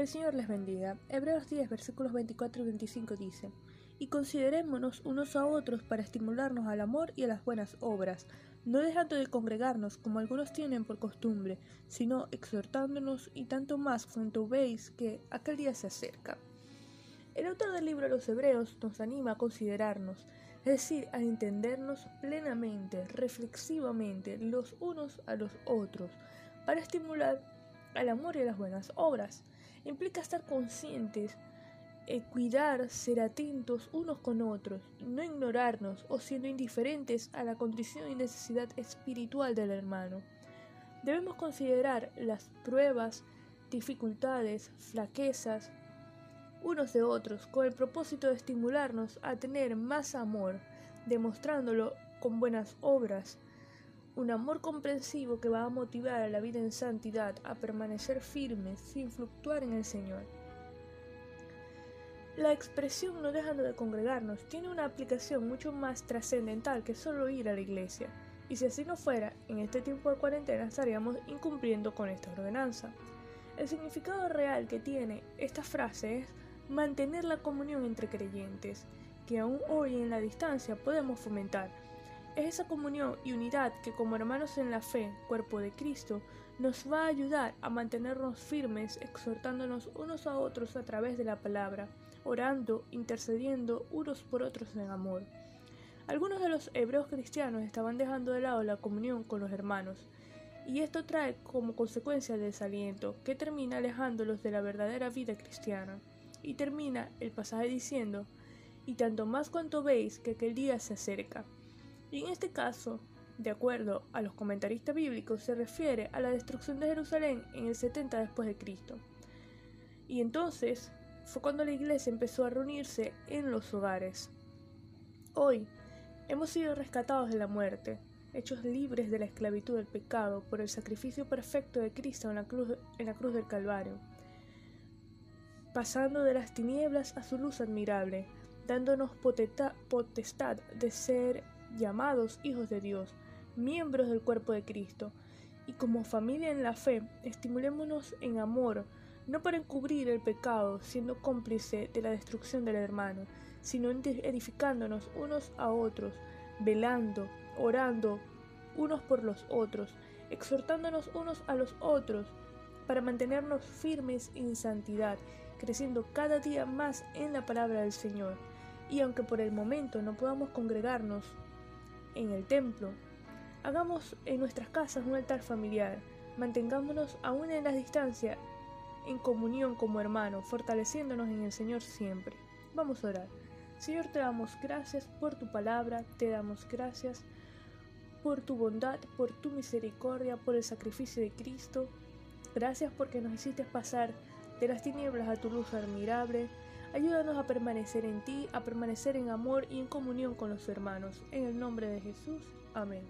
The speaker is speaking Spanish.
El Señor les bendiga. Hebreos 10, versículos 24 y 25 dice, Y considerémonos unos a otros para estimularnos al amor y a las buenas obras, no dejando de congregarnos como algunos tienen por costumbre, sino exhortándonos y tanto más cuanto veis que aquel día se acerca. El autor del libro de los Hebreos nos anima a considerarnos, es decir, a entendernos plenamente, reflexivamente, los unos a los otros, para estimular al amor y a las buenas obras implica estar conscientes, eh, cuidar, ser atentos unos con otros, no ignorarnos o siendo indiferentes a la condición y necesidad espiritual del hermano. Debemos considerar las pruebas, dificultades, flaquezas unos de otros con el propósito de estimularnos a tener más amor, demostrándolo con buenas obras, un amor comprensivo que va a motivar a la vida en santidad, a permanecer firmes sin fluctuar en el Señor. La expresión no dejando de congregarnos tiene una aplicación mucho más trascendental que solo ir a la iglesia, y si así no fuera, en este tiempo de cuarentena estaríamos incumpliendo con esta ordenanza. El significado real que tiene esta frase es mantener la comunión entre creyentes, que aún hoy en la distancia podemos fomentar, es esa comunión y unidad que como hermanos en la fe, cuerpo de Cristo, nos va a ayudar a mantenernos firmes, exhortándonos unos a otros a través de la palabra, orando, intercediendo unos por otros en amor. Algunos de los hebreos cristianos estaban dejando de lado la comunión con los hermanos, y esto trae como consecuencia el desaliento, que termina alejándolos de la verdadera vida cristiana. Y termina el pasaje diciendo, y tanto más cuanto veis que aquel día se acerca. Y en este caso, de acuerdo a los comentaristas bíblicos, se refiere a la destrucción de Jerusalén en el 70 después de Cristo. Y entonces fue cuando la iglesia empezó a reunirse en los hogares. Hoy hemos sido rescatados de la muerte, hechos libres de la esclavitud del pecado por el sacrificio perfecto de Cristo en la cruz, en la cruz del Calvario, pasando de las tinieblas a su luz admirable, dándonos potestad de ser llamados hijos de Dios, miembros del cuerpo de Cristo, y como familia en la fe, estimulémonos en amor, no para encubrir el pecado, siendo cómplice de la destrucción del hermano, sino edificándonos unos a otros, velando, orando unos por los otros, exhortándonos unos a los otros, para mantenernos firmes en santidad, creciendo cada día más en la palabra del Señor. Y aunque por el momento no podamos congregarnos en el templo. Hagamos en nuestras casas un altar familiar, mantengámonos aún en la distancia, en comunión como hermanos, fortaleciéndonos en el Señor siempre. Vamos a orar. Señor, te damos gracias por tu palabra, te damos gracias por tu bondad, por tu misericordia, por el sacrificio de Cristo. Gracias porque nos hiciste pasar de las tinieblas a tu luz admirable. Ayúdanos a permanecer en ti, a permanecer en amor y en comunión con los hermanos. En el nombre de Jesús. Amén.